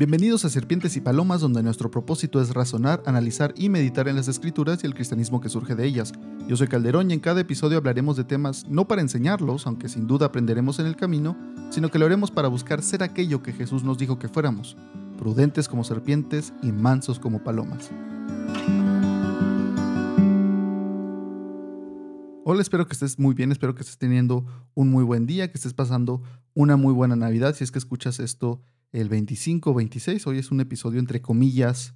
Bienvenidos a Serpientes y Palomas, donde nuestro propósito es razonar, analizar y meditar en las escrituras y el cristianismo que surge de ellas. Yo soy Calderón y en cada episodio hablaremos de temas no para enseñarlos, aunque sin duda aprenderemos en el camino, sino que lo haremos para buscar ser aquello que Jesús nos dijo que fuéramos, prudentes como serpientes y mansos como palomas. Hola, espero que estés muy bien, espero que estés teniendo un muy buen día, que estés pasando una muy buena Navidad. Si es que escuchas esto el 25 26. Hoy es un episodio entre comillas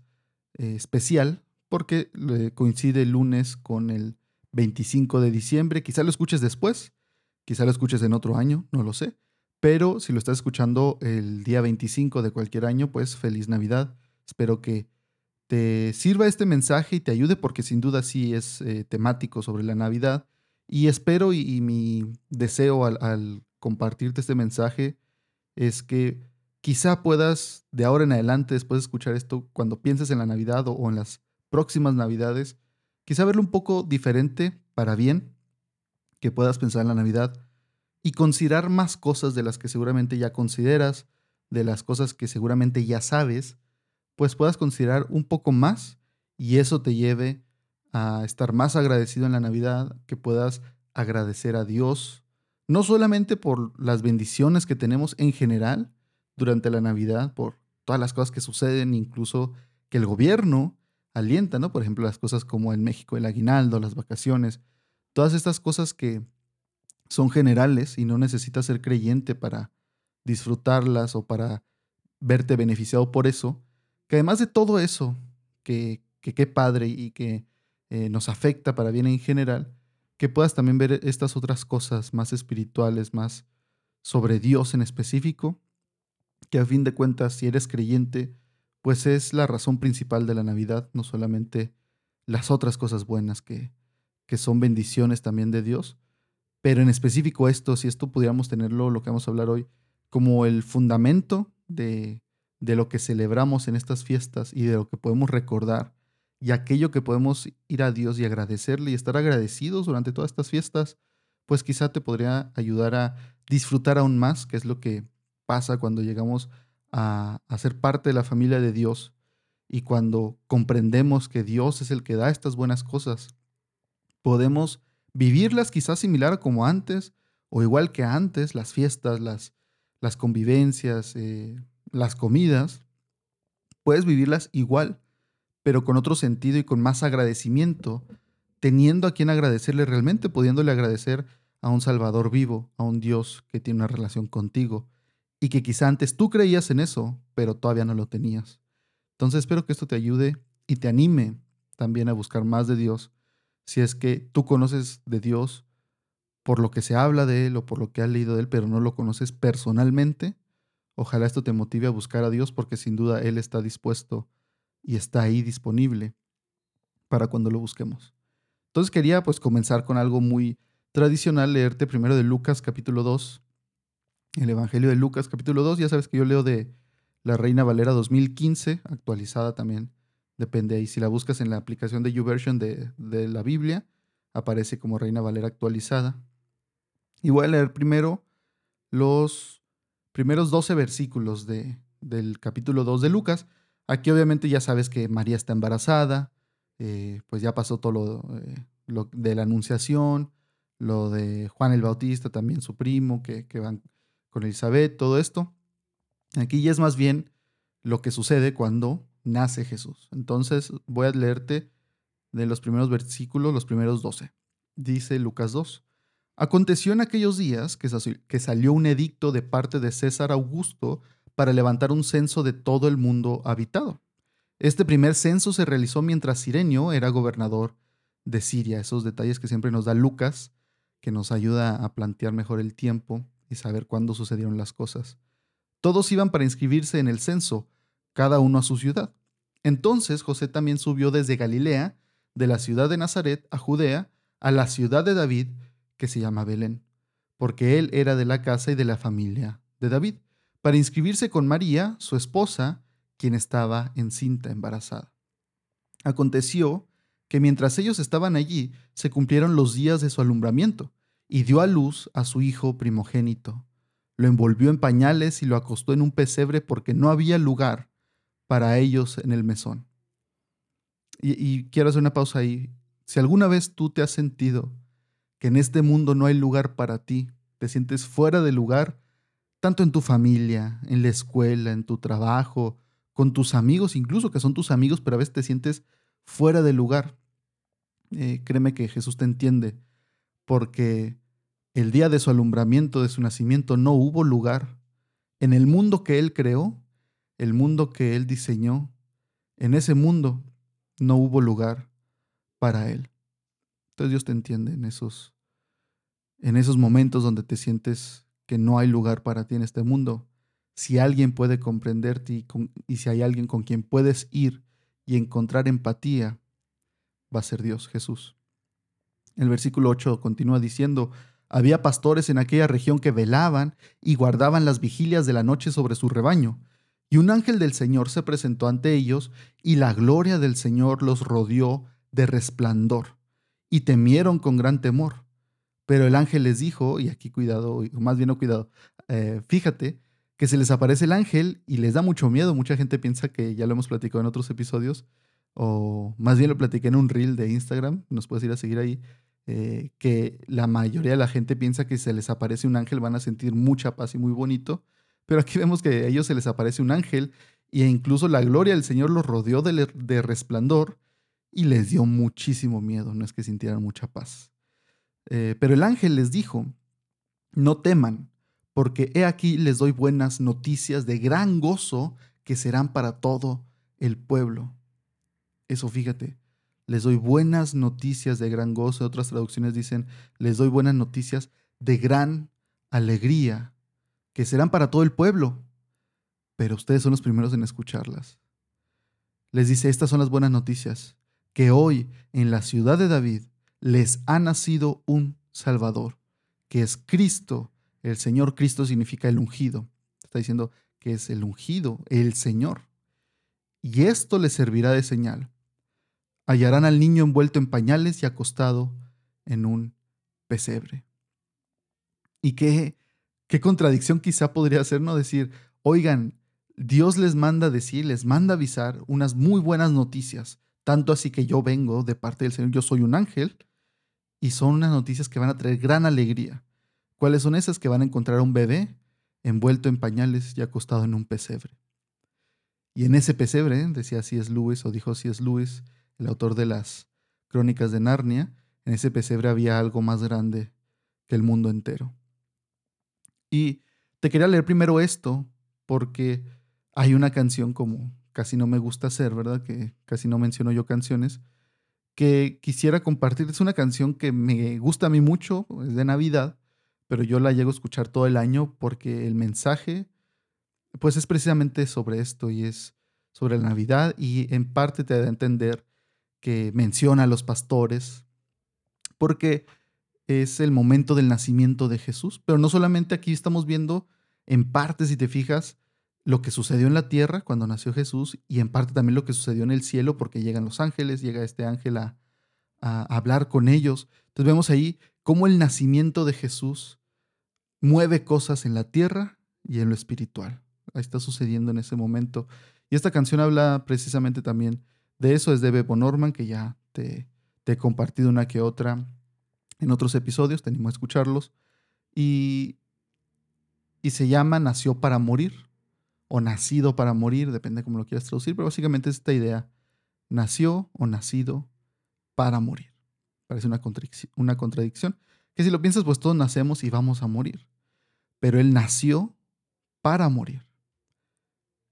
eh, especial porque coincide el lunes con el 25 de diciembre. Quizá lo escuches después, quizá lo escuches en otro año, no lo sé. Pero si lo estás escuchando el día 25 de cualquier año, pues feliz Navidad. Espero que te sirva este mensaje y te ayude porque sin duda sí es eh, temático sobre la Navidad. Y espero y, mi deseo al compartirte este mensaje es que Quizá puedas, de ahora en adelante, después de escuchar esto, cuando pienses en la Navidad o, en las próximas Navidades, quizá verlo un poco diferente para bien, que puedas pensar en la Navidad y considerar más cosas de las que seguramente ya consideras, de las cosas que seguramente ya sabes, pues puedas considerar un poco más y eso te lleve a estar más agradecido en la Navidad, que puedas agradecer a Dios, no solamente por las bendiciones que tenemos en general, durante la Navidad por todas las cosas que suceden, incluso que el gobierno alienta, ¿no? Por ejemplo, las cosas como en México el aguinaldo, las vacaciones, todas estas cosas que son generales y no necesitas ser creyente para disfrutarlas o para verte beneficiado por eso, que además de todo eso, que qué padre y que eh, nos afecta para bien en general, que puedas también ver estas otras cosas más espirituales, más sobre Dios en específico, que a fin de cuentas, si eres creyente, pues es la razón principal de la Navidad, no solamente las otras cosas buenas que, que son bendiciones también de Dios, pero en específico esto, si esto pudiéramos tenerlo, lo que vamos a hablar hoy, como el fundamento de, de lo que celebramos en estas fiestas y de lo que podemos recordar y aquello que podemos ir a Dios y agradecerle y estar agradecidos durante todas estas fiestas, pues quizá te podría ayudar a disfrutar aún más, que es lo que pasa cuando llegamos a, ser parte de la familia de Dios y cuando comprendemos que Dios es el que da estas buenas cosas. Podemos vivirlas quizás similar a como antes o igual que antes, las fiestas, las, las convivencias, eh, las comidas. Puedes vivirlas igual, pero con otro sentido y con más agradecimiento, teniendo a quien agradecerle realmente, pudiéndole agradecer a un Salvador vivo, a un Dios que tiene una relación contigo, y que quizá antes tú creías en eso, pero todavía no lo tenías. Entonces espero que esto te ayude y te anime también a buscar más de Dios. Si es que tú conoces de Dios por lo que se habla de Él o por lo que has leído de Él, pero no lo conoces personalmente, ojalá esto te motive a buscar a Dios porque sin duda Él está dispuesto y está ahí disponible para cuando lo busquemos. Entonces quería pues comenzar con algo muy tradicional, leerte primero de Lucas capítulo 2, el Evangelio de Lucas capítulo 2. Ya sabes que yo leo de la Reina Valera 2015, actualizada también. Depende ahí. Si la buscas en la aplicación de YouVersion de, de la Biblia, aparece como Reina Valera actualizada. Y voy a leer primero los primeros 12 versículos de, del capítulo 2 de Lucas. Aquí obviamente ya sabes que María está embarazada, eh, pues ya pasó todo lo, eh, lo, de la anunciación, lo de Juan el Bautista, también su primo, que, que van con Elizabeth, todo esto. Aquí ya es más bien lo que sucede cuando nace Jesús. Entonces voy a leerte de los primeros versículos, los primeros 12. Dice Lucas 2. Aconteció en aquellos días que salió un edicto de parte de César Augusto para levantar un censo de todo el mundo habitado. Este primer censo se realizó mientras Sirenio era gobernador de Siria. Esos detalles que siempre nos da Lucas, que nos ayuda a plantear mejor el tiempo y saber cuándo sucedieron las cosas. Todos iban para inscribirse en el censo, cada uno a su ciudad. Entonces José también subió desde Galilea, de la ciudad de Nazaret a Judea, a la ciudad de David, que se llama Belén, porque él era de la casa y de la familia de David, para inscribirse con María, su esposa, quien estaba encinta embarazada. Aconteció que mientras ellos estaban allí, se cumplieron los días de su alumbramiento, y dio a luz a su hijo primogénito. Lo envolvió en pañales y lo acostó en un pesebre porque no había lugar para ellos en el mesón. Y, quiero hacer una pausa ahí. Si alguna vez tú te has sentido que en este mundo no hay lugar para ti, te sientes fuera de lugar, tanto en tu familia, en la escuela, en tu trabajo, con tus amigos, incluso que son tus amigos, pero a veces te sientes fuera de lugar. Eh, créeme que Jesús te entiende, porque el día de su alumbramiento, de su nacimiento, no hubo lugar en el mundo que Él creó, el mundo que Él diseñó. En ese mundo no hubo lugar para Él. Entonces Dios te entiende en esos, en esos momentos donde te sientes que no hay lugar para ti en este mundo. Si alguien puede comprenderte y, y si hay alguien con quien puedes ir y encontrar empatía, va a ser Dios, Jesús. El versículo 8 continúa diciendo, había pastores en aquella región que velaban y guardaban las vigilias de la noche sobre su rebaño. Y un ángel del Señor se presentó ante ellos, y la gloria del Señor los rodeó de resplandor, y temieron con gran temor. Pero el ángel les dijo, y aquí cuidado, más bien no cuidado, eh, fíjate que se les aparece el ángel y les da mucho miedo. Mucha gente piensa que ya lo hemos platicado en otros episodios, o más bien lo platiqué en un reel de Instagram, nos puedes ir a seguir ahí, eh, que la mayoría de la gente piensa que se les aparece un ángel, van a sentir mucha paz y muy bonito, pero aquí vemos que a ellos se les aparece un ángel e incluso la gloria del Señor los rodeó de, resplandor y les dio muchísimo miedo, no es que sintieran mucha paz. Eh, pero el ángel les dijo, no teman, porque he aquí les doy buenas noticias de gran gozo que serán para todo el pueblo. Eso fíjate, les doy buenas noticias de gran gozo. Otras traducciones dicen, les doy buenas noticias de gran alegría que serán para todo el pueblo, pero ustedes son los primeros en escucharlas. Les dice, estas son las buenas noticias, que hoy en la ciudad de David les ha nacido un Salvador, que es Cristo. El Señor Cristo significa el ungido. Está diciendo que es el ungido, el Señor. Y esto les servirá de señal. Hallarán al niño envuelto en pañales y acostado en un pesebre. Y qué qué contradicción quizá podría ser, ¿no? Decir, oigan, Dios les manda decir, les manda avisar unas muy buenas noticias, tanto así que yo vengo de parte del Señor, yo soy un ángel, y son unas noticias que van a traer gran alegría. ¿Cuáles son esas? Que van a encontrar a un bebé envuelto en pañales y acostado en un pesebre. Y en ese pesebre, decía es Lewis, o dijo es Lewis, el autor de las crónicas de Narnia, en ese pesebre había algo más grande que el mundo entero. Y te quería leer primero esto porque hay una canción como casi no me gusta hacer, ¿verdad? Que casi no menciono yo canciones, que quisiera compartir. Es una canción que me gusta a mí mucho, es de Navidad, pero yo la llego a escuchar todo el año porque el mensaje, pues es precisamente sobre esto y es sobre la Navidad y en parte te da a entender que menciona a los pastores, porque es el momento del nacimiento de Jesús. Pero no solamente aquí estamos viendo en parte, si te fijas, lo que sucedió en la tierra cuando nació Jesús y en parte también lo que sucedió en el cielo porque llegan los ángeles, llega este ángel a, hablar con ellos. Entonces vemos ahí cómo el nacimiento de Jesús mueve cosas en la tierra y en lo espiritual. Ahí está sucediendo en ese momento. Y esta canción habla precisamente también de eso, es de Bebo Norman, que ya te, te he compartido una que otra en otros episodios, tenemos a escucharlos. Y, y se llama Nació para morir o Nacido para morir, depende de cómo lo quieras traducir, pero básicamente es esta idea, nació o nacido para morir. Parece una contradicción, que si lo piensas, pues todos nacemos y vamos a morir, pero él nació para morir,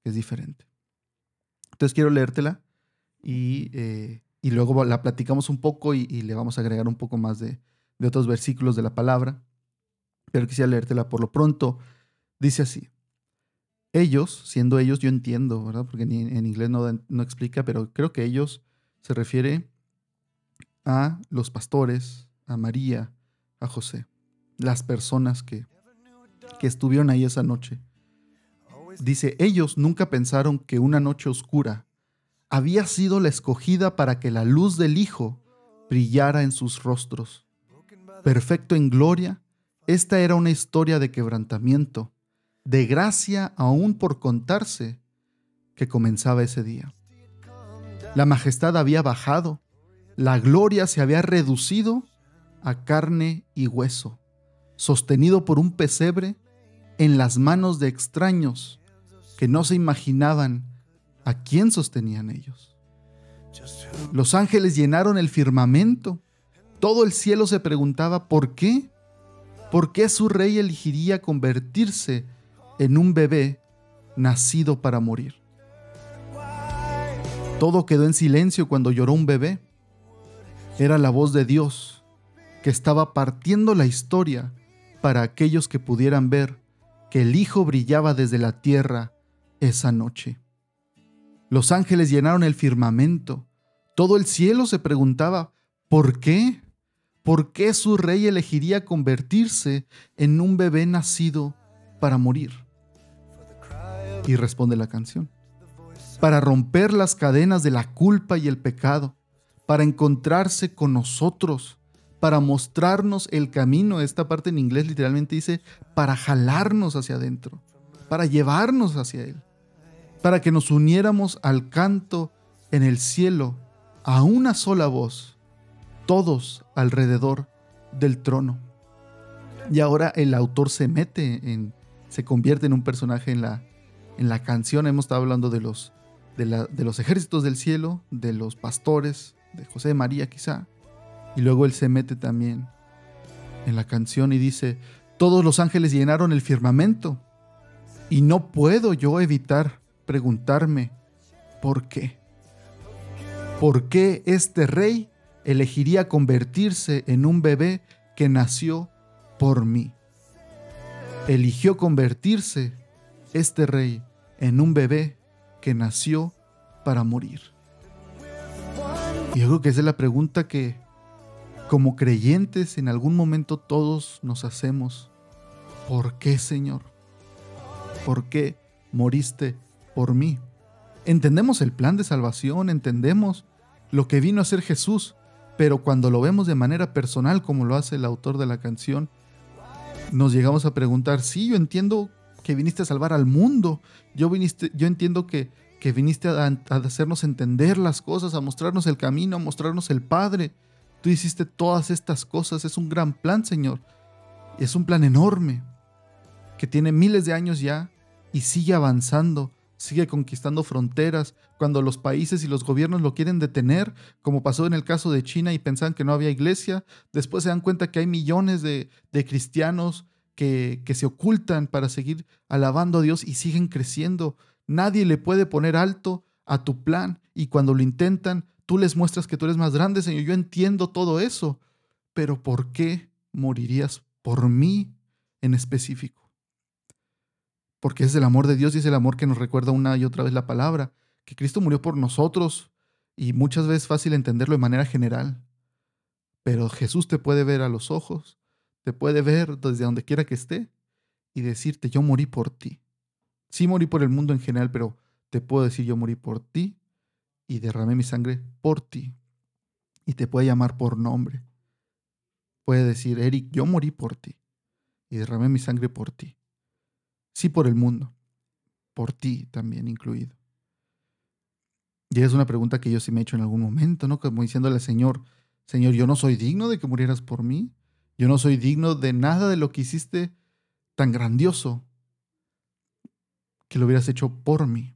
es diferente. Entonces quiero leértela y, eh, y luego la platicamos un poco y, le vamos a agregar un poco más de, de otros versículos de la palabra, pero quisiera leértela por lo pronto. Dice así, ellos, siendo ellos, yo entiendo, ¿verdad? Porque en inglés no, no explica, pero creo que ellos se refiere a los pastores, a María, a José, las personas que, que estuvieron ahí esa noche. Dice, ellos nunca pensaron que una noche oscura había sido la escogida para que la luz del Hijo brillara en sus rostros perfecto en gloria, esta era una historia de quebrantamiento, de gracia aún por contarse, que comenzaba ese día. La majestad había bajado, la gloria se había reducido a carne y hueso, sostenido por un pesebre en las manos de extraños que no se imaginaban a quién sostenían ellos. Los ángeles llenaron el firmamento. Todo el cielo se preguntaba por qué. ¿Por qué su rey elegiría convertirse en un bebé nacido para morir? Todo quedó en silencio cuando lloró un bebé. Era la voz de Dios que estaba partiendo la historia para aquellos que pudieran ver que el Hijo brillaba desde la tierra esa noche. Los ángeles llenaron el firmamento. Todo el cielo se preguntaba, ¿por qué? ¿Por qué su rey elegiría convertirse en un bebé nacido para morir? Y responde la canción para romper las cadenas de la culpa y el pecado, para encontrarse con nosotros, para mostrarnos el camino. Esta parte en inglés literalmente dice, para jalarnos hacia adentro, para llevarnos hacia Él, para que nos uniéramos al canto en el cielo a una sola voz, todos alrededor del trono. Y ahora el autor se mete en, se convierte en un personaje en la, en la canción. Hemos estado hablando de los de, los ejércitos del cielo, de los pastores, de José de María quizá. Y luego él se mete también en la canción y dice, todos los ángeles llenaron el firmamento y no puedo yo evitar preguntarme, ¿por qué? ¿Por qué este rey elegiría convertirse en un bebé que nació por mí? Eligió convertirse este rey en un bebé que nació para morir? Y yo creo que esa es la pregunta que como creyentes en algún momento todos nos hacemos. ¿Por qué, Señor? ¿Por qué moriste por mí? Entendemos el plan de salvación, entendemos lo que vino a ser Jesús, pero cuando lo vemos de manera personal, como lo hace el autor de la canción, nos llegamos a preguntar, sí, yo entiendo que viniste a salvar al mundo. Yo, viniste, yo entiendo que, que viniste a, a, hacernos entender las cosas, a mostrarnos el camino, a mostrarnos el Padre. Tú hiciste todas estas cosas. Es un gran plan, Señor. Es un plan enorme que tiene miles de años ya y sigue avanzando, sigue conquistando fronteras. Cuando los países y los gobiernos lo quieren detener, como pasó en el caso de China y pensaban que no había iglesia, después se dan cuenta que hay millones de, de cristianos que, se ocultan para seguir alabando a Dios y siguen creciendo. Nadie le puede poner alto a tu plan y cuando lo intentan, tú les muestras que tú eres más grande, Señor. Yo entiendo todo eso, pero ¿por qué morirías por mí en específico? Porque es el amor de Dios y es el amor que nos recuerda una y otra vez la palabra, que Cristo murió por nosotros y muchas veces es fácil entenderlo de manera general. Pero Jesús te puede ver a los ojos te puede ver desde donde quiera que esté y decirte, yo morí por ti. Sí morí por el mundo en general, pero te puedo decir, yo morí por ti y derramé mi sangre por ti. Y te puede llamar por nombre. Puede decir, Eric, yo morí por ti y derramé mi sangre por ti. Sí por el mundo, por ti también incluido. Y es una pregunta que yo sí me he hecho en algún momento, ¿no? Como diciéndole Señor, Señor, yo no soy digno de que murieras por mí. Yo no soy digno de nada de lo que hiciste tan grandioso que lo hubieras hecho por mí.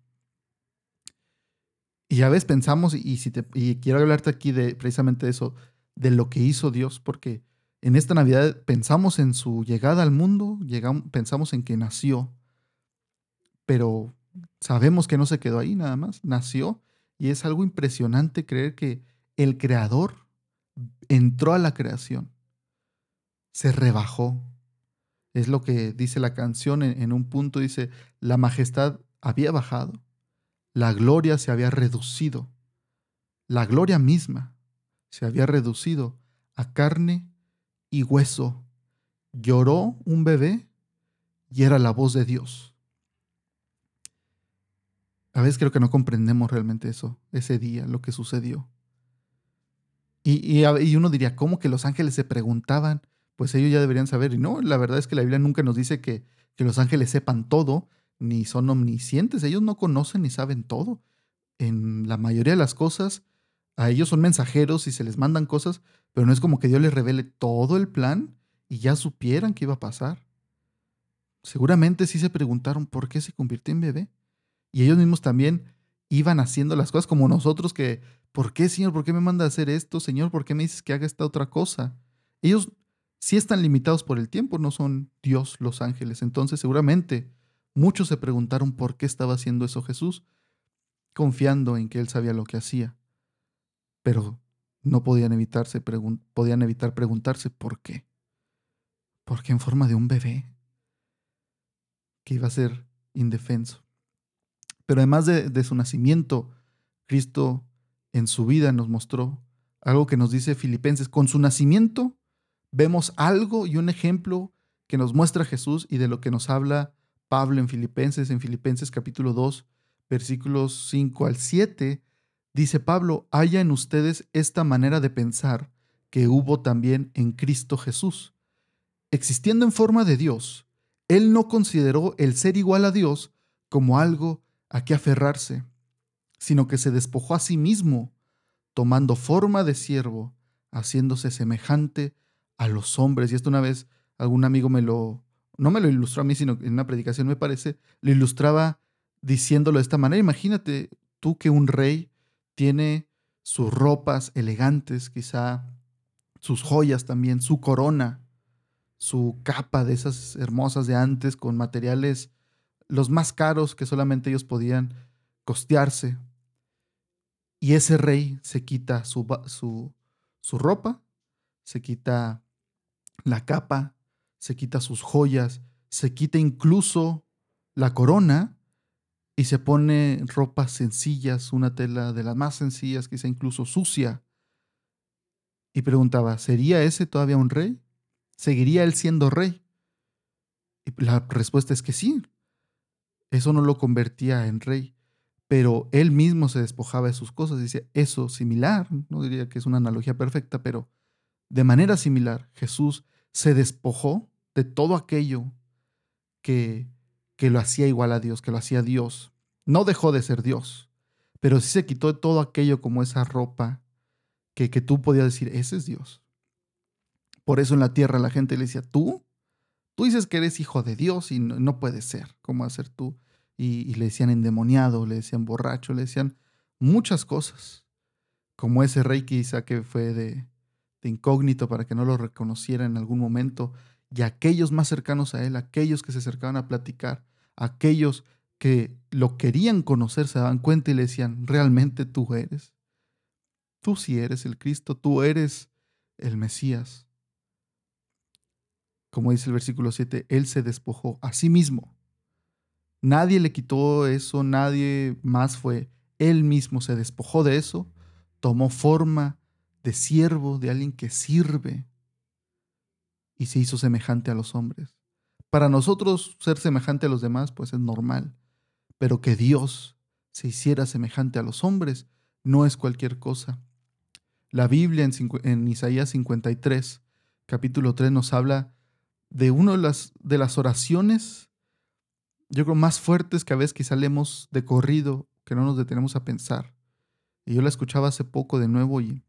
Y a veces pensamos, y, si te, quiero hablarte aquí de precisamente eso, de lo que hizo Dios, porque en esta Navidad pensamos en su llegada al mundo, llegamos, pensamos en que nació, pero sabemos que no se quedó ahí nada más, nació, y es algo impresionante creer que el Creador entró a la creación se rebajó. Es lo que dice la canción en, un punto, dice, la majestad había bajado, la gloria se había reducido, la gloria misma se había reducido a carne y hueso. Lloró un bebé y era la voz de Dios. A veces creo que no comprendemos realmente eso, ese día, lo que sucedió. Y, y, uno diría, ¿cómo que los ángeles se preguntaban pues ellos ya deberían saber. Y no, la verdad es que la Biblia nunca nos dice que, que los ángeles sepan todo, ni son omniscientes, ellos no conocen ni saben todo. En la mayoría de las cosas, a ellos son mensajeros y se les mandan cosas, pero no es como que Dios les revele todo el plan y ya supieran qué iba a pasar. Seguramente sí se preguntaron por qué se convirtió en bebé. Y ellos mismos también iban haciendo las cosas como nosotros que, ¿por qué, Señor? ¿Por qué me manda a hacer esto? Señor, ¿por qué me dices que haga esta otra cosa? Ellos sí están limitados por el tiempo, no son Dios los ángeles. Entonces seguramente muchos se preguntaron por qué estaba haciendo eso Jesús, confiando en que él sabía lo que hacía. Pero no podían, evitarse, podían evitar preguntarse por qué. ¿Por qué en forma de un bebé? Que iba a ser indefenso. Pero además de, su nacimiento, Cristo en su vida nos mostró algo que nos dice Filipenses. Con su nacimiento vemos algo y un ejemplo que nos muestra Jesús y de lo que nos habla Pablo en Filipenses, en Filipenses capítulo 2, versículos 5 al 7, dice Pablo, haya en ustedes esta manera de pensar que hubo también en Cristo Jesús. Existiendo en forma de Dios, Él no consideró el ser igual a Dios como algo a que aferrarse, sino que se despojó a sí mismo, tomando forma de siervo, haciéndose semejante a los hombres. Y esto una vez algún amigo me lo, no me lo ilustró a mí, sino en una predicación me parece, lo ilustraba diciéndolo de esta manera. Imagínate tú que un rey tiene sus ropas elegantes, quizá sus joyas también, su corona, su capa de esas hermosas de antes con materiales los más caros que solamente ellos podían costearse. Y ese rey se quita su, su, su ropa, se quita la capa, se quita sus joyas, se quita incluso la corona y se pone ropas sencillas, una tela de las más sencillas, quizá incluso sucia. Y preguntaba, ¿sería ese todavía un rey? ¿Seguiría él siendo rey? Y la respuesta es que sí. Eso no lo convertía en rey, pero él mismo se despojaba de sus cosas. Dice, eso similar, no diría que es una analogía perfecta, pero de manera similar, Jesús se despojó de todo aquello que, que lo hacía igual a Dios, que lo hacía Dios. No dejó de ser Dios, pero sí se quitó de todo aquello como esa ropa que, que tú podías decir, ese es Dios. Por eso en la tierra la gente le decía, tú, tú dices que eres hijo de Dios y no, puede ser, ¿cómo hacer tú? Y, le decían endemoniado, le decían borracho, le decían muchas cosas, como ese rey quizá que fue de, incógnito para que no lo reconociera en algún momento, y aquellos más cercanos a él, aquellos que se acercaban a platicar, aquellos que lo querían conocer, se daban cuenta y le decían, realmente tú eres. Tú sí eres el Cristo, tú eres el Mesías. Como dice el versículo 7, Él se despojó a sí mismo. Nadie le quitó eso, nadie más fue. Él mismo se despojó de eso, tomó forma de siervo, de alguien que sirve, y se hizo semejante a los hombres. Para nosotros ser semejante a los demás, pues es normal, pero que Dios se hiciera semejante a los hombres no es cualquier cosa. La Biblia en, Isaías 53, capítulo 3, nos habla de una de las, de las oraciones, yo creo, más fuertes que a veces quizá leemos de corrido, que no nos detenemos a pensar. Y yo la escuchaba hace poco de nuevo y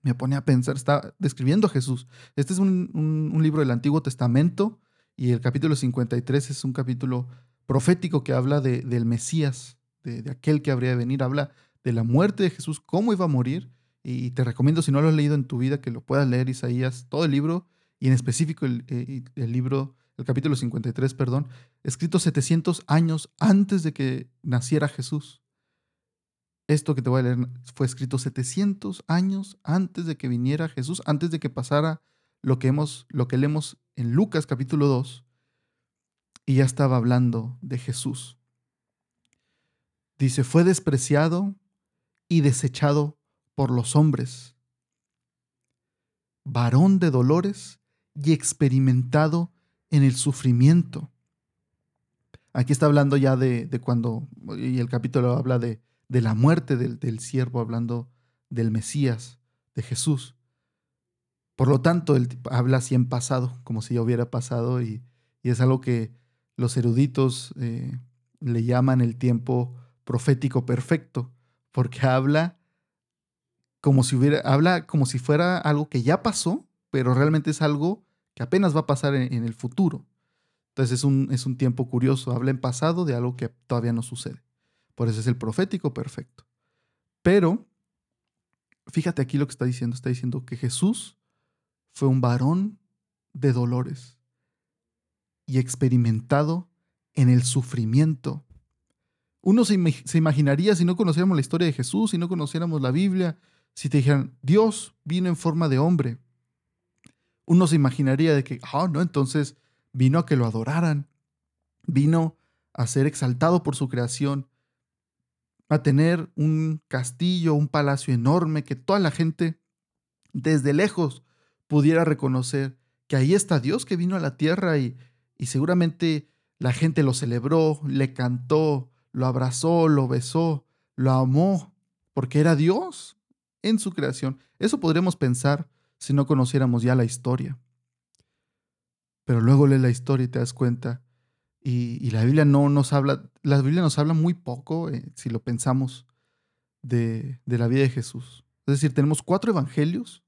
me pone a pensar, está describiendo a Jesús. Este es un, libro del Antiguo Testamento y el capítulo 53 es un capítulo profético que habla de, del Mesías, de, aquel que habría de venir, habla de la muerte de Jesús, cómo iba a morir. Y te recomiendo, si no lo has leído en tu vida, que lo puedas leer, Isaías, todo el libro, y en específico el, eh, el libro, el capítulo 53, perdón, escrito 700 años antes de que naciera Jesús. Esto que te voy a leer fue escrito 700 años antes de que viniera Jesús, antes de que pasara lo que, hemos, lo que leemos en Lucas capítulo 2, y ya estaba hablando de Jesús. Dice, fue despreciado y desechado por los hombres, varón de dolores y experimentado en el sufrimiento. Aquí está hablando ya de, de cuando, y el capítulo habla de, de la muerte del, siervo, hablando del Mesías, de Jesús. Por lo tanto, él habla así en pasado, como si ya hubiera pasado, y, es algo que los eruditos eh, le llaman el tiempo profético perfecto, porque habla como si hubiera, habla como si fuera algo que ya pasó, pero realmente es algo que apenas va a pasar en, el futuro. Entonces es un, es un tiempo curioso, habla en pasado de algo que todavía no sucede. Por eso es el profético perfecto. Pero, fíjate aquí lo que está diciendo, está diciendo que Jesús fue un varón de dolores y experimentado en el sufrimiento. Uno se, se, imaginaría si no conociéramos la historia de Jesús, si no conociéramos la Biblia, si te dijeran, Dios vino en forma de hombre, uno se imaginaría de que, ah, no, entonces vino a que lo adoraran, vino a ser exaltado por su creación, a tener un castillo, un palacio enorme que toda la gente desde lejos pudiera reconocer que ahí está Dios que vino a la tierra y, y seguramente la gente lo celebró, le cantó, lo abrazó, lo besó, lo amó, porque era Dios en su creación. Eso podríamos pensar si no conociéramos ya la historia. Pero luego lee la historia y te das cuenta. Y, la Biblia no nos habla, la Biblia nos habla muy poco, eh, si lo pensamos, de, de la vida de Jesús. Es decir, tenemos cuatro evangelios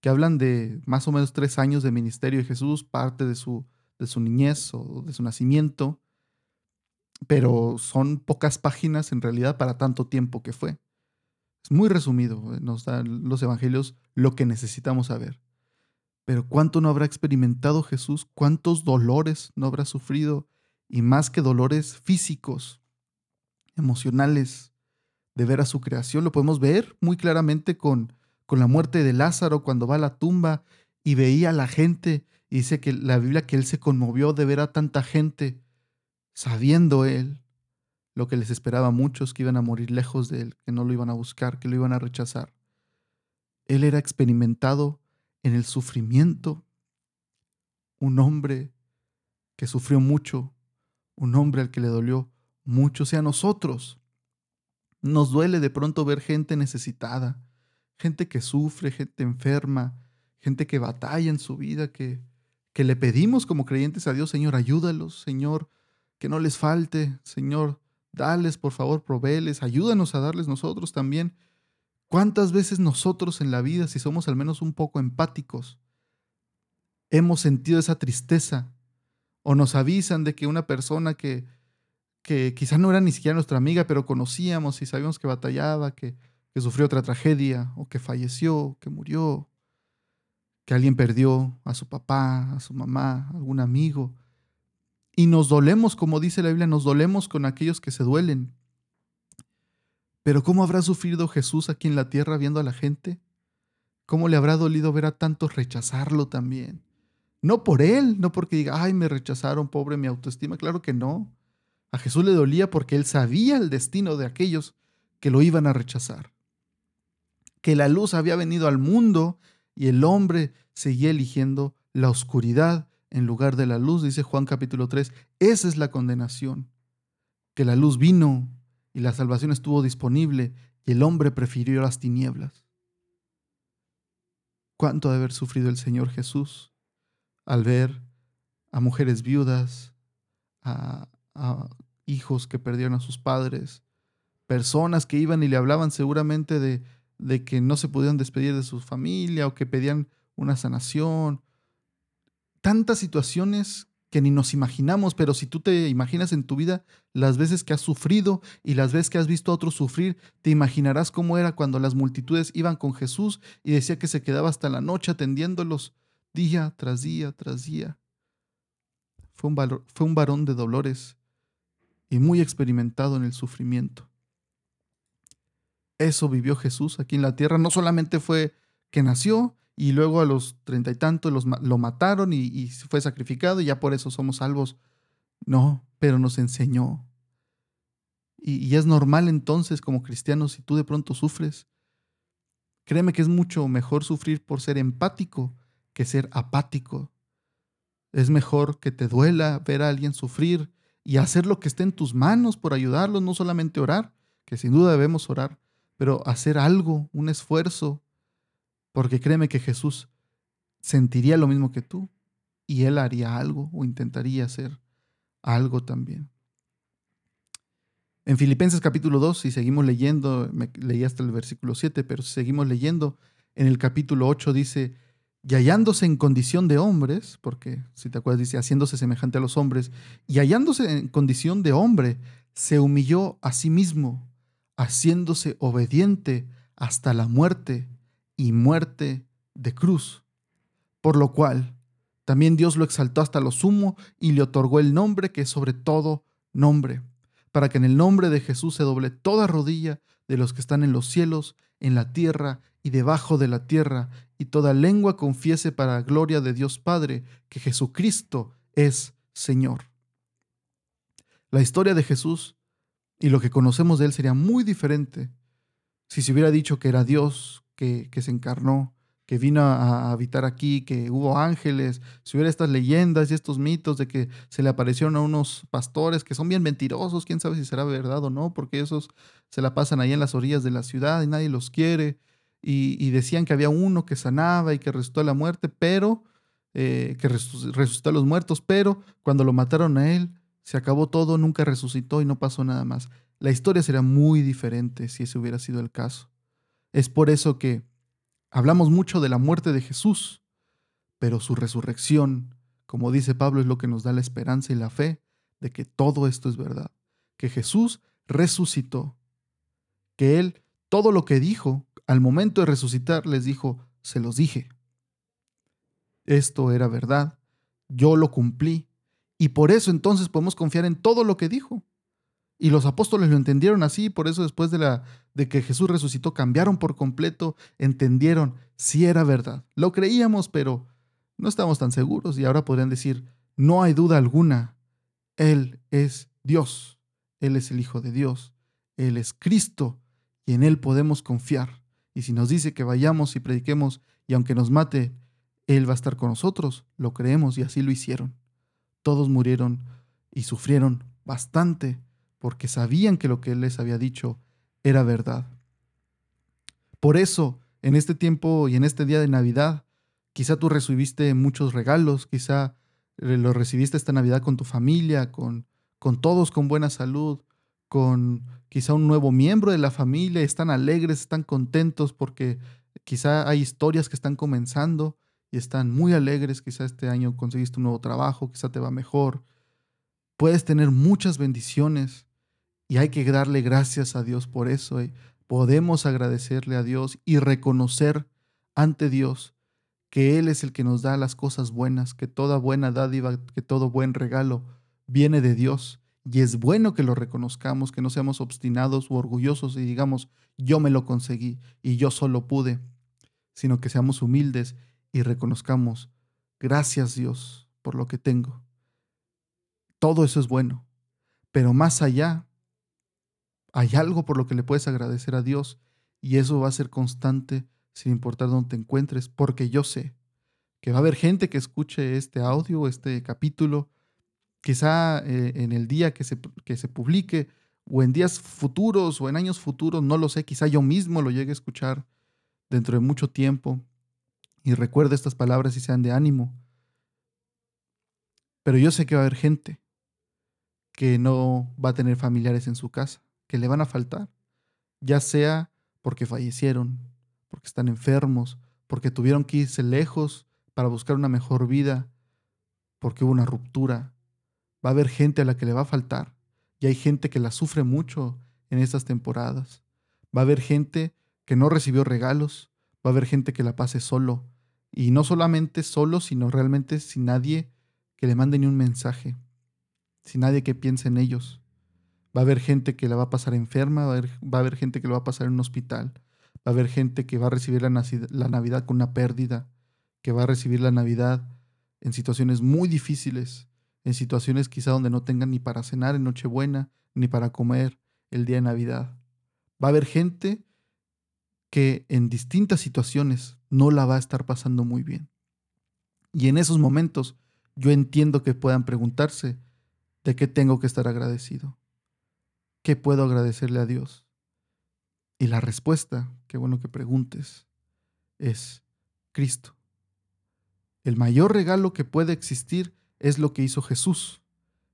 que hablan de más o menos tres años de ministerio de Jesús, parte de su, de su niñez o de su nacimiento, pero son pocas páginas en realidad para tanto tiempo que fue. Es muy resumido, eh, nos dan los evangelios lo que necesitamos saber. Pero ¿cuánto no habrá experimentado Jesús? ¿Cuántos dolores no habrá sufrido? Y más que dolores físicos, emocionales, de ver a su creación, lo podemos ver muy claramente con, con la muerte de Lázaro cuando va a la tumba y veía a la gente. Y dice que la Biblia que él se conmovió de ver a tanta gente, sabiendo él lo que les esperaba a muchos que iban a morir lejos de él, que no lo iban a buscar, que lo iban a rechazar. Él era experimentado en el sufrimiento, un hombre que sufrió mucho, un hombre al que le dolió mucho, sea nosotros. Nos duele de pronto ver gente necesitada, gente que sufre, gente enferma, gente que batalla en su vida, que, que le pedimos como creyentes a Dios, Señor, ayúdalos, Señor, que no les falte, Señor, Dales, por favor, proveeles, ayúdanos a darles nosotros también. ¿Cuántas veces nosotros en la vida, si somos al menos un poco empáticos, hemos sentido esa tristeza? O nos avisan de que una persona que, que quizá no era ni siquiera nuestra amiga, pero conocíamos y sabíamos que batallaba, que, que sufrió otra tragedia, o que falleció, que murió, que alguien perdió a su papá, a su mamá, algún amigo y nos dolemos, como dice la Biblia, nos dolemos con aquellos que se duelen. Pero ¿cómo habrá sufrido Jesús aquí en la tierra viendo a la gente? ¿Cómo le habrá dolido ver a tantos rechazarlo también? No por él, no porque diga, ay, me rechazaron, pobre mi autoestima. Claro que no. A Jesús le dolía porque él sabía el destino de aquellos que lo iban a rechazar. Que la luz había venido al mundo y el hombre seguía eligiendo la oscuridad en lugar de la luz, dice Juan capítulo 3. Esa es la condenación, que la luz vino y la salvación estuvo disponible y el hombre prefirió las tinieblas. ¿Cuánto ha de haber sufrido el Señor Jesús al ver a mujeres viudas, a, hijos que perdieron a sus padres, personas que iban y le hablaban seguramente de, de que no se podían despedir de su familia o que pedían una sanación tantas situaciones que ni nos imaginamos, pero si tú te imaginas en tu vida las veces que has sufrido y las veces que has visto a otros sufrir, te imaginarás cómo era cuando las multitudes iban con Jesús y decía que se quedaba hasta la noche atendiéndolos día tras día tras día. Fue un, fue un varón de dolores y muy experimentado en el sufrimiento. Eso vivió Jesús aquí en la tierra. No solamente fue que nació, y luego a los treinta y tantos lo mataron y, fue sacrificado y ya por eso somos salvos. No, pero nos enseñó. Y, y, es normal entonces como cristianos si tú de pronto sufres. Créeme que es mucho mejor sufrir por ser empático que ser apático. Es mejor que te duela ver a alguien sufrir y hacer lo que esté en tus manos por ayudarlos, no solamente orar, que sin duda debemos orar, pero hacer algo, un esfuerzo, porque créeme que Jesús sentiría lo mismo que tú y él haría algo o intentaría hacer algo también. En Filipenses capítulo 2, si seguimos leyendo, me leí hasta el versículo 7, pero si seguimos leyendo, en el capítulo 8 dice, y hallándose en condición de hombres, porque si te acuerdas dice, haciéndose semejante a los hombres, y hallándose en condición de hombre, se humilló a sí mismo, haciéndose obediente hasta la muerte y muerte de cruz. Por lo cual, también Dios lo exaltó hasta lo sumo y le otorgó el nombre que es sobre todo nombre, para que en el nombre de Jesús se doble toda rodilla de los que están en los cielos, en la tierra y debajo de la tierra, y toda lengua confiese para gloria de Dios Padre que Jesucristo es Señor. La historia de Jesús y lo que conocemos de él sería muy diferente si se hubiera dicho que era Dios que, se encarnó, que vino a, habitar aquí, que hubo ángeles, si hubiera estas leyendas y estos mitos de que se le aparecieron a unos pastores que son bien mentirosos, quién sabe si será verdad o no, porque esos se la pasan ahí en las orillas de la ciudad y nadie los quiere, y, decían que había uno que sanaba y que resucitó a la muerte, pero, eh, que resucitó a los muertos, pero cuando lo mataron a él, se acabó todo, nunca resucitó y no pasó nada más. La historia sería muy diferente si ese hubiera sido el caso. Es por eso que Hablamos mucho de la muerte de Jesús, pero su resurrección, como dice Pablo, es lo que nos da la esperanza y la fe de que todo esto es verdad, que Jesús resucitó, que Él todo lo que dijo al momento de resucitar les dijo, se los dije. Esto era verdad, yo lo cumplí, y por eso entonces podemos confiar en todo lo que dijo. Y los apóstoles lo entendieron así, por eso después de, la, de que Jesús resucitó, cambiaron por completo, entendieron si era verdad. Lo creíamos, pero no estábamos tan seguros y ahora podrían decir, no hay duda alguna, Él es Dios, Él es el Hijo de Dios, Él es Cristo y en Él podemos confiar. Y si nos dice que vayamos y prediquemos y aunque nos mate, Él va a estar con nosotros, lo creemos y así lo hicieron. Todos murieron y sufrieron bastante porque sabían que lo que Él les había dicho era verdad. Por eso, en este tiempo y en este día de Navidad, quizá tú recibiste muchos regalos, quizá eh, lo recibiste esta Navidad con tu familia, con, con todos con buena salud, con quizá un nuevo miembro de la familia, están alegres, están contentos porque quizá hay historias que están comenzando y están muy alegres, quizá este año conseguiste un nuevo trabajo, quizá te va mejor. Puedes tener muchas bendiciones, y hay que darle gracias a Dios por eso. ¿eh? Podemos agradecerle a Dios y reconocer ante Dios que Él es el que nos da las cosas buenas, que toda buena dádiva, que todo buen regalo viene de Dios. Y es bueno que lo reconozcamos, que no seamos obstinados u orgullosos y digamos, yo me lo conseguí y yo solo pude, sino que seamos humildes y reconozcamos, gracias Dios por lo que tengo. Todo eso es bueno, pero más allá hay algo por lo que le puedes agradecer a Dios y eso va a ser constante sin importar dónde te encuentres, porque yo sé que va a haber gente que escuche este audio, este capítulo, quizá eh, en el día que se, que se publique o en días futuros o en años futuros, no lo sé, quizá yo mismo lo llegue a escuchar dentro de mucho tiempo y recuerde estas palabras y sean de ánimo. Pero yo sé que va a haber gente que no va a tener familiares en su casa que le van a faltar, ya sea porque fallecieron, porque están enfermos, porque tuvieron que irse lejos para buscar una mejor vida, porque hubo una ruptura. Va a haber gente a la que le va a faltar y hay gente que la sufre mucho en estas temporadas. Va a haber gente que no recibió regalos, va a haber gente que la pase solo y no solamente solo, sino realmente sin nadie que le mande ni un mensaje, sin nadie que piense en ellos. Va a haber gente que la va a pasar enferma, va a haber, gente que lo va a pasar en un hospital, va a haber gente que va a recibir la, la Navidad con una pérdida, que va a recibir la Navidad en situaciones muy difíciles, en situaciones quizá donde no tengan ni para cenar en Nochebuena, ni para comer el día de Navidad. Va a haber gente que en distintas situaciones no la va a estar pasando muy bien. Y en esos momentos yo entiendo que puedan preguntarse de qué tengo que estar agradecido. ¿Qué puedo agradecerle a Dios? Y la respuesta, qué bueno que preguntes, es Cristo. El mayor regalo que puede existir es lo que hizo Jesús.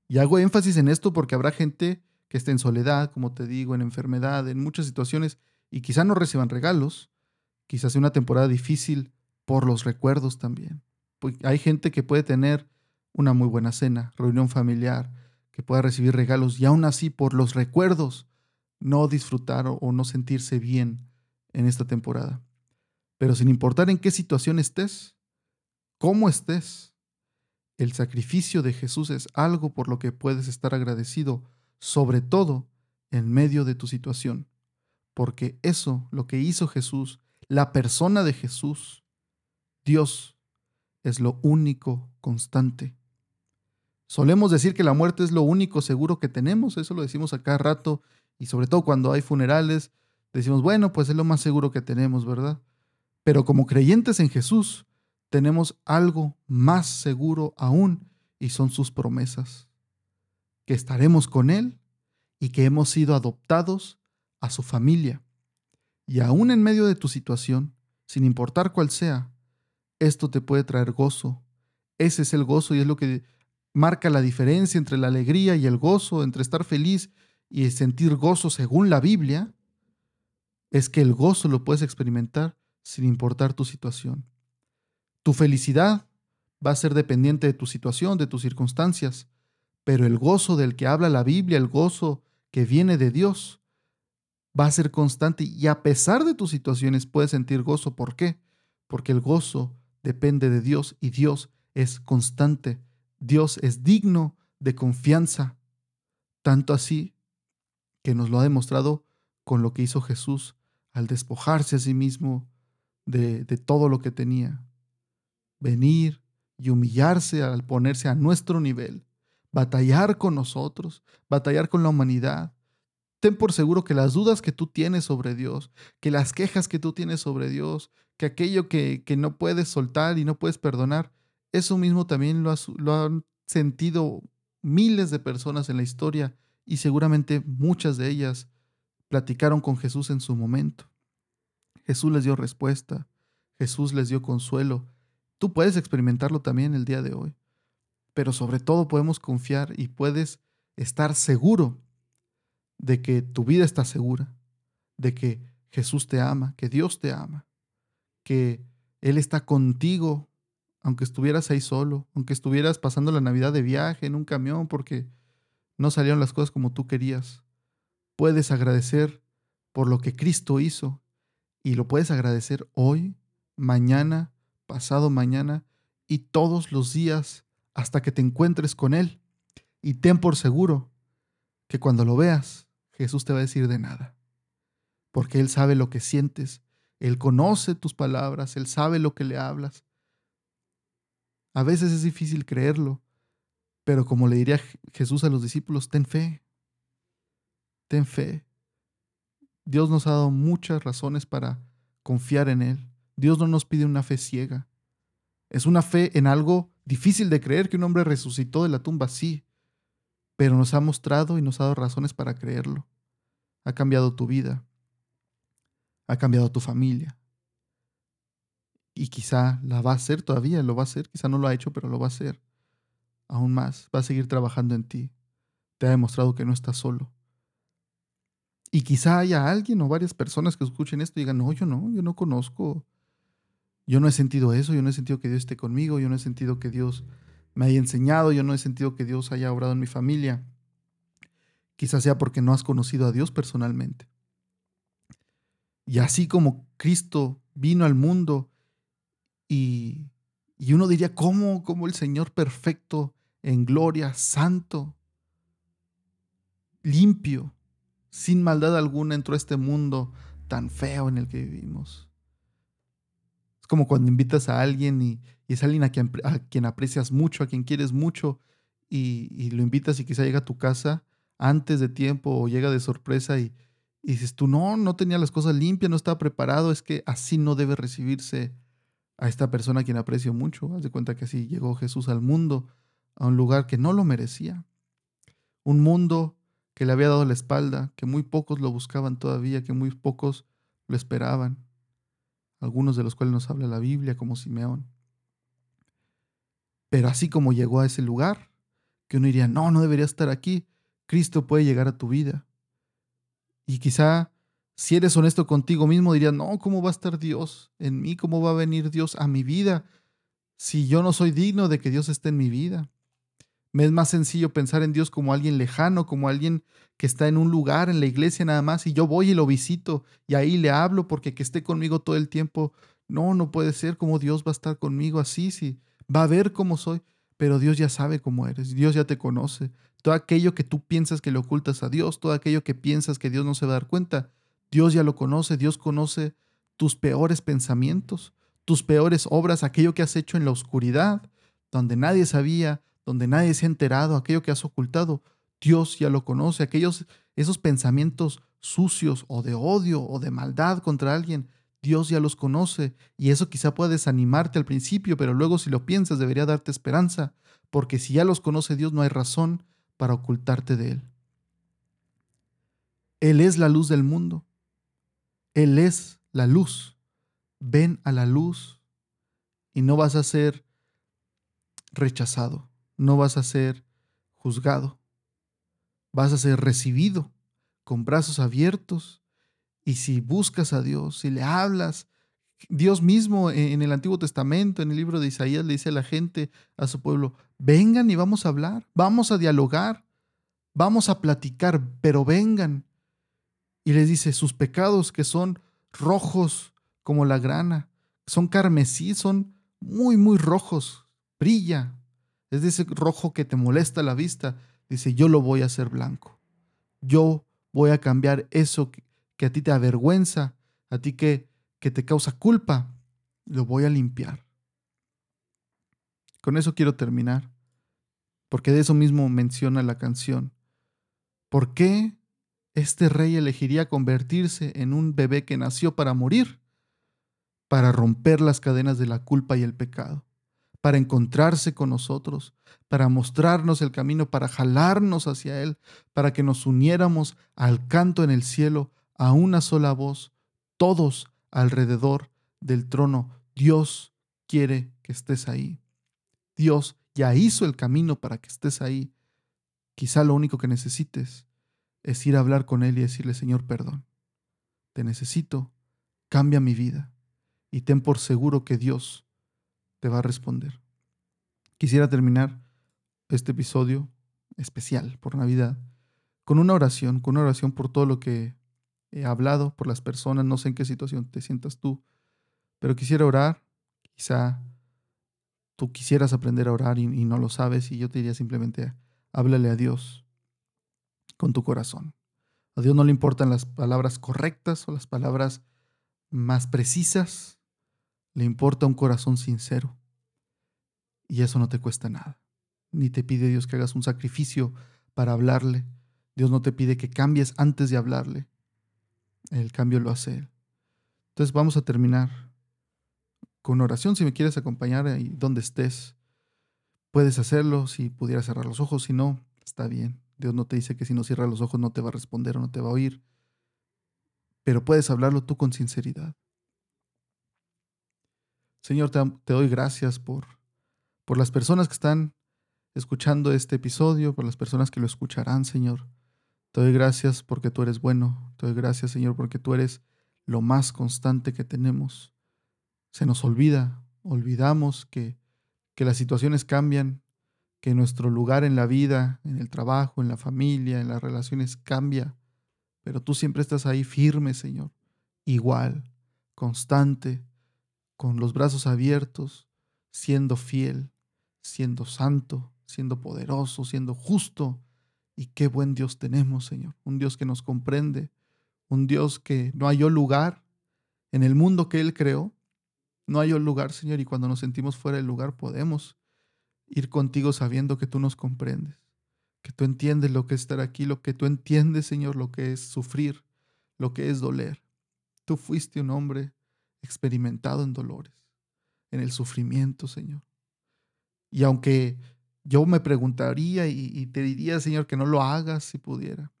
Y hago énfasis en esto porque habrá gente que esté en soledad, como te digo, en enfermedad, en muchas situaciones, y quizá no reciban regalos, quizás sea una temporada difícil por los recuerdos también. hay gente que puede tener una muy buena cena, reunión familiar, que pueda recibir regalos y aún así por los recuerdos no disfrutar o no sentirse bien en esta temporada. Pero sin importar en qué situación estés, cómo estés, el sacrificio de Jesús es algo por lo que puedes estar agradecido, sobre todo en medio de tu situación. Porque eso, lo que hizo Jesús, la persona de Jesús, Dios, es lo único constante. Solemos decir que la muerte es lo único seguro que tenemos, eso lo decimos a cada rato, y sobre todo cuando hay funerales, decimos, bueno, pues es lo más seguro que tenemos, ¿verdad? Pero como creyentes en Jesús, tenemos algo más seguro aún, y son sus promesas, que estaremos con Él y que hemos sido adoptados a su familia. Y aún en medio de tu situación, sin importar cuál sea, esto te puede traer gozo. Ese es el gozo y es lo que marca la diferencia entre la alegría y el gozo, entre estar feliz y sentir gozo según la Biblia, es que el gozo lo puedes experimentar sin importar tu situación. Tu felicidad va a ser dependiente de tu situación, de tus circunstancias, pero el gozo del que habla la Biblia, el gozo que viene de Dios, va a ser constante y a pesar de tus situaciones puedes sentir gozo. ¿Por qué? Porque el gozo depende de Dios y Dios es constante. Dios es digno de confianza, tanto así que nos lo ha demostrado con lo que hizo Jesús al despojarse a sí mismo de, todo lo que tenía. Venir y humillarse al ponerse a nuestro nivel, batallar con nosotros, batallar con la humanidad, Ten por seguro que las dudas que tú tienes sobre Dios, que las quejas que tú tienes sobre Dios, que aquello que, que no puedes soltar y no puedes perdonar, eso mismo también lo, han sentido miles de personas en la historia y seguramente muchas de ellas platicaron con Jesús en su momento. Jesús les dio respuesta, Jesús les dio consuelo. Tú puedes experimentarlo también el día de hoy, pero sobre todo podemos confiar y puedes estar seguro de que tu vida está segura, de que Jesús te ama, que Dios te ama, que Él está contigo, aunque estuvieras ahí solo, aunque estuvieras pasando la Navidad de viaje en un camión porque no salieron las cosas como tú querías. Puedes agradecer por lo que Cristo hizo y lo puedes agradecer hoy, mañana, pasado mañana y todos los días hasta que te encuentres con Él. Y ten por seguro que cuando lo veas, Jesús te va a decir de nada, porque Él sabe lo que sientes, Él conoce tus palabras, Él sabe lo que le hablas. A veces es difícil creerlo, pero como le diría Jesús a los discípulos, ten fe, ten fe. Dios nos ha dado muchas razones para confiar en Él. Dios no nos pide una fe ciega. Es una fe en algo difícil de creer que un hombre resucitó de la tumba, sí, pero nos ha mostrado y nos ha dado razones para creerlo. Ha cambiado tu vida, ha cambiado tu familia. Y quizá la va a hacer todavía, lo va a hacer, quizá no lo ha hecho, pero lo va a hacer. Aún más, va a seguir trabajando en ti. Te ha demostrado que no estás solo. Y quizá haya alguien o varias personas que escuchen esto y digan, no, yo no, yo no conozco. Yo no he sentido eso, yo no he sentido que Dios esté conmigo, yo no he sentido que Dios me haya enseñado, yo no he sentido que Dios haya obrado en mi familia. Quizás sea porque no has conocido a Dios personalmente. Y así como Cristo vino al mundo y, y uno diría, ¿cómo, ¿cómo el Señor perfecto, en gloria, santo, limpio, sin maldad alguna entró a este mundo tan feo en el que vivimos? Es como cuando invitas a alguien y, es alguien a quien, a quien, aprecias mucho, a quien quieres mucho, y, lo invitas y quizá llega a tu casa antes de tiempo o llega de sorpresa y, dices tú, no, no tenía las cosas limpias, no estaba preparado, es que así no debe recibirse a esta persona a quien aprecio mucho. Haz de cuenta que así llegó Jesús al mundo, a un lugar que no lo merecía. Un mundo que le había dado la espalda, que muy pocos lo buscaban todavía, que muy pocos lo esperaban algunos de los cuales nos habla la Biblia, como Simeón. Pero así como llegó a ese lugar, que uno diría, no, no debería estar aquí. Cristo puede llegar a tu vida. Y quizá si eres honesto contigo mismo, dirías, no, ¿cómo va a estar Dios en mí? ¿Cómo va a venir Dios a mi vida si yo no soy digno de que Dios esté en mi vida? Me es más sencillo pensar en Dios como alguien lejano, como alguien que está en un lugar, en la iglesia nada más, y yo voy y lo visito y ahí le hablo porque que esté conmigo todo el tiempo. No, no puede ser como Dios va a estar conmigo así, sí, va a ver cómo soy, pero Dios ya sabe cómo eres, Dios ya te conoce. Todo aquello que tú piensas que le ocultas a Dios, todo aquello que piensas que Dios no se va a dar cuenta, Dios ya lo conoce, Dios conoce tus peores pensamientos, tus peores obras, aquello que has hecho en la oscuridad, donde nadie sabía, donde nadie se ha enterado, aquello que has ocultado, Dios ya lo conoce, aquellos esos pensamientos sucios o de odio o de maldad contra alguien, Dios ya los conoce y eso quizá pueda desanimarte al principio, pero luego si lo piensas debería darte esperanza, porque si ya los conoce Dios no hay razón para ocultarte de Él. Él es la luz del mundo. Él es la luz. Ven a la luz y no vas a ser rechazado no vas a ser juzgado, vas a ser recibido con brazos abiertos. Y si buscas a Dios, si le hablas, Dios mismo en el Antiguo Testamento, en el libro de Isaías, le dice a la gente, a su pueblo, vengan y vamos a hablar, vamos a dialogar, vamos a platicar, pero vengan. Y les dice, sus pecados que son rojos como la grana, son carmesí, son muy, muy rojos, brilla, es de ese rojo que te molesta la vista. Dice, yo lo voy a hacer blanco. Yo voy a cambiar eso que, a ti te avergüenza, a ti que, que te causa culpa. Lo voy a limpiar. Con eso quiero terminar, porque de eso mismo menciona la canción. ¿Por qué este rey elegiría convertirse en un bebé que nació para morir? Para romper las cadenas de la culpa y el pecado para encontrarse con nosotros, para mostrarnos el camino, para jalarnos hacia Él, para que nos uniéramos al canto en el cielo a una sola voz, todos alrededor del trono. Dios quiere que estés ahí. Dios ya hizo el camino para que estés ahí. Quizá lo único que necesites es ir a hablar con Él y decirle, Señor, perdón. Te necesito, cambia mi vida. Y ten por seguro que Dios te va a responder. Quisiera terminar este episodio especial por Navidad con una oración, con una oración por todo lo que he hablado, por las personas, no sé en qué situación te sientas tú, pero quisiera orar, quizá tú quisieras aprender a orar y, no lo sabes y yo te diría simplemente, háblale a Dios con tu corazón. A Dios no le importan las palabras correctas o las palabras más precisas, le importa un corazón sincero. Y eso no te cuesta nada. Ni te pide Dios que hagas un sacrificio para hablarle. Dios no te pide que cambies antes de hablarle. El cambio lo hace Él. Entonces vamos a terminar con oración. Si me quieres acompañar ahí donde estés, puedes hacerlo. Si pudieras cerrar los ojos, si no, está bien. Dios no te dice que si no cierras los ojos no te va a responder o no te va a oír. Pero puedes hablarlo tú con sinceridad. Señor, te, doy gracias por, por las personas que están escuchando este episodio, por las personas que lo escucharán, Señor. Te doy gracias porque tú eres bueno. Te doy gracias, Señor, porque tú eres lo más constante que tenemos. Se nos olvida, olvidamos que, que las situaciones cambian, que nuestro lugar en la vida, en el trabajo, en la familia, en las relaciones cambia, pero tú siempre estás ahí firme, Señor, igual, constante, con los brazos abiertos, siendo fiel, siendo santo, siendo poderoso, siendo justo. Y qué buen Dios tenemos, Señor. Un Dios que nos comprende, un Dios que no halló lugar en el mundo que Él creó. No halló lugar, Señor, y cuando nos sentimos fuera del lugar podemos ir contigo sabiendo que tú nos comprendes, que tú entiendes lo que es estar aquí, lo que tú entiendes, Señor, lo que es sufrir, lo que es doler. Tú fuiste un hombre experimentado en dolores, en el sufrimiento, Señor. Y aunque yo me preguntaría y, te diría, Señor, que no lo hagas si pudiera,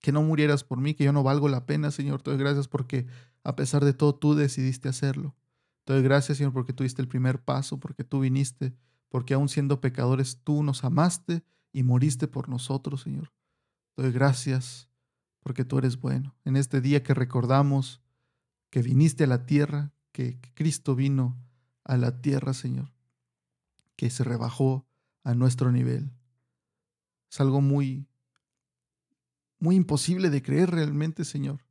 que no murieras por mí, que yo no valgo la pena, Señor, te doy gracias porque a pesar de todo tú decidiste hacerlo. Te doy gracias, Señor, porque tú diste el primer paso, porque tú viniste, porque aún siendo pecadores tú nos amaste y moriste por nosotros, Señor. Doy gracias porque tú eres bueno. En este día que recordamos que viniste a la tierra, que Cristo vino a la tierra, Señor, que se rebajó a nuestro nivel. Es algo muy, muy imposible de creer realmente, Señor,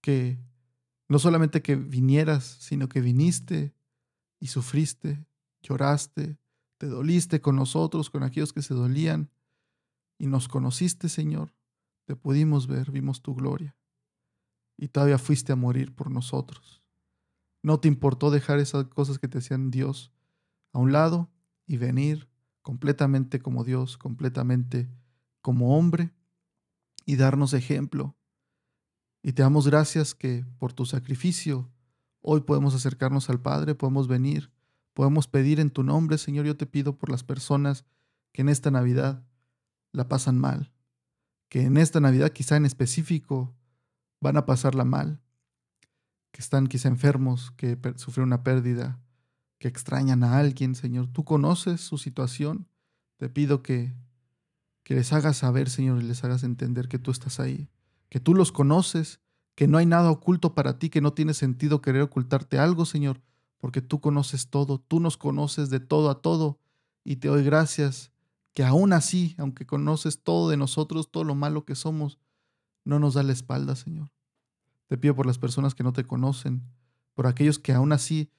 que no solamente que vinieras, sino que viniste y sufriste, lloraste, te doliste con nosotros, con aquellos que se dolían, y nos conociste, Señor, te pudimos ver, vimos tu gloria, y todavía fuiste a morir por nosotros. No te importó dejar esas cosas que te hacían Dios a un lado y venir completamente como Dios, completamente como hombre, y darnos ejemplo. Y te damos gracias que por tu sacrificio hoy podemos acercarnos al Padre, podemos venir Podemos pedir en tu nombre, Señor, yo te pido por las personas que en esta Navidad la pasan mal, que en esta Navidad quizá en específico van a pasarla mal, que están quizá enfermos, que sufren una pérdida, que extrañan a alguien, Señor. Tú conoces su situación. Te pido que, que les hagas saber, Señor, y les hagas entender que tú estás ahí, que tú los conoces, que no hay nada oculto para ti, que no tiene sentido querer ocultarte algo, Señor, porque tú conoces todo, tú nos conoces de todo a todo, y te doy gracias que aún así, aunque conoces todo de nosotros, todo lo malo que somos, no nos da la espalda, Señor. Te pido por las personas que no te conocen, por aquellos que aún así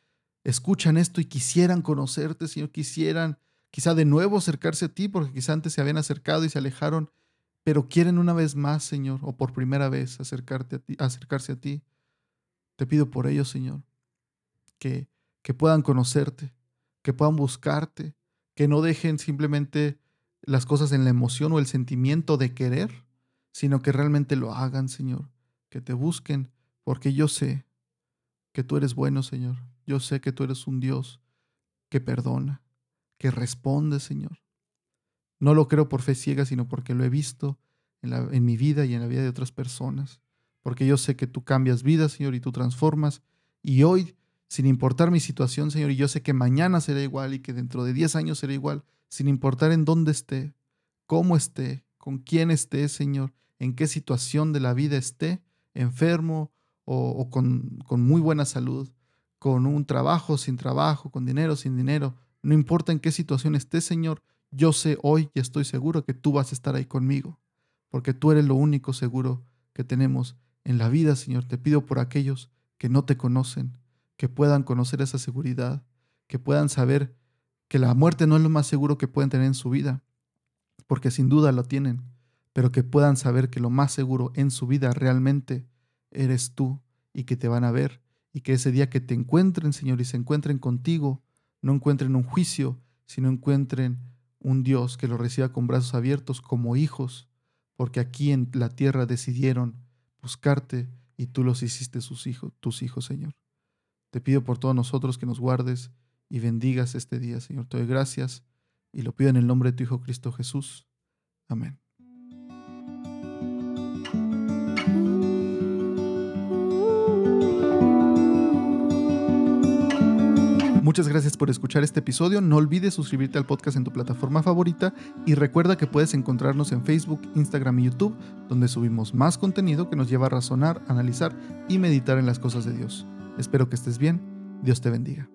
escuchan esto y quisieran conocerte, Señor, quisieran quizá de nuevo acercarse a ti, porque quizá antes se habían acercado y se alejaron, pero quieren una vez más, Señor, o por primera vez acercarse a ti. Te pido por ellos, Señor que, que puedan conocerte, que puedan buscarte, que no dejen simplemente las cosas en la emoción o el sentimiento de querer, sino que realmente lo hagan, Señor, que te busquen, porque yo sé que tú eres bueno, Señor. Yo sé que tú eres un Dios que perdona, que responde, Señor. No lo creo por fe ciega, sino porque lo he visto en, en, mi vida y en la vida de otras personas. Porque yo sé que tú cambias vidas, Señor, y tú transformas. Y hoy sin importar mi situación, Señor, y yo sé que mañana será igual y que dentro de 10 años será igual, sin importar en dónde esté, cómo esté, con quién esté, Señor, en qué situación de la vida esté, enfermo o, con, con muy buena salud, con un trabajo, sin trabajo, con dinero, sin dinero, no importa en qué situación esté, Señor, yo sé hoy y estoy seguro que tú vas a estar ahí conmigo, porque tú eres lo único seguro que tenemos en la vida, Señor. Te pido por aquellos que no te conocen, que puedan conocer esa seguridad, que puedan saber que la muerte no es lo más seguro que pueden tener en su vida, porque sin duda lo tienen, pero que puedan saber que lo más seguro en su vida realmente eres tú y que te van a ver y que ese día que te encuentren, Señor, y se encuentren contigo, no encuentren un juicio, sino encuentren un Dios que los reciba con brazos abiertos como hijos, porque aquí en la tierra decidieron buscarte y tú los hiciste sus hijos, tus hijos, Señor. Te pido por todos nosotros que nos guardes y bendigas este día, Señor. Te doy gracias y lo pido en el nombre de tu Hijo Cristo Jesús. Amén. Muchas gracias por escuchar este episodio. No olvides suscribirte al podcast en tu plataforma favorita y recuerda que puedes encontrarnos en Facebook, Instagram y YouTube, donde subimos más contenido que nos lleva a razonar, analizar y meditar en las cosas de Dios. Espero que estés bien. Dios te bendiga.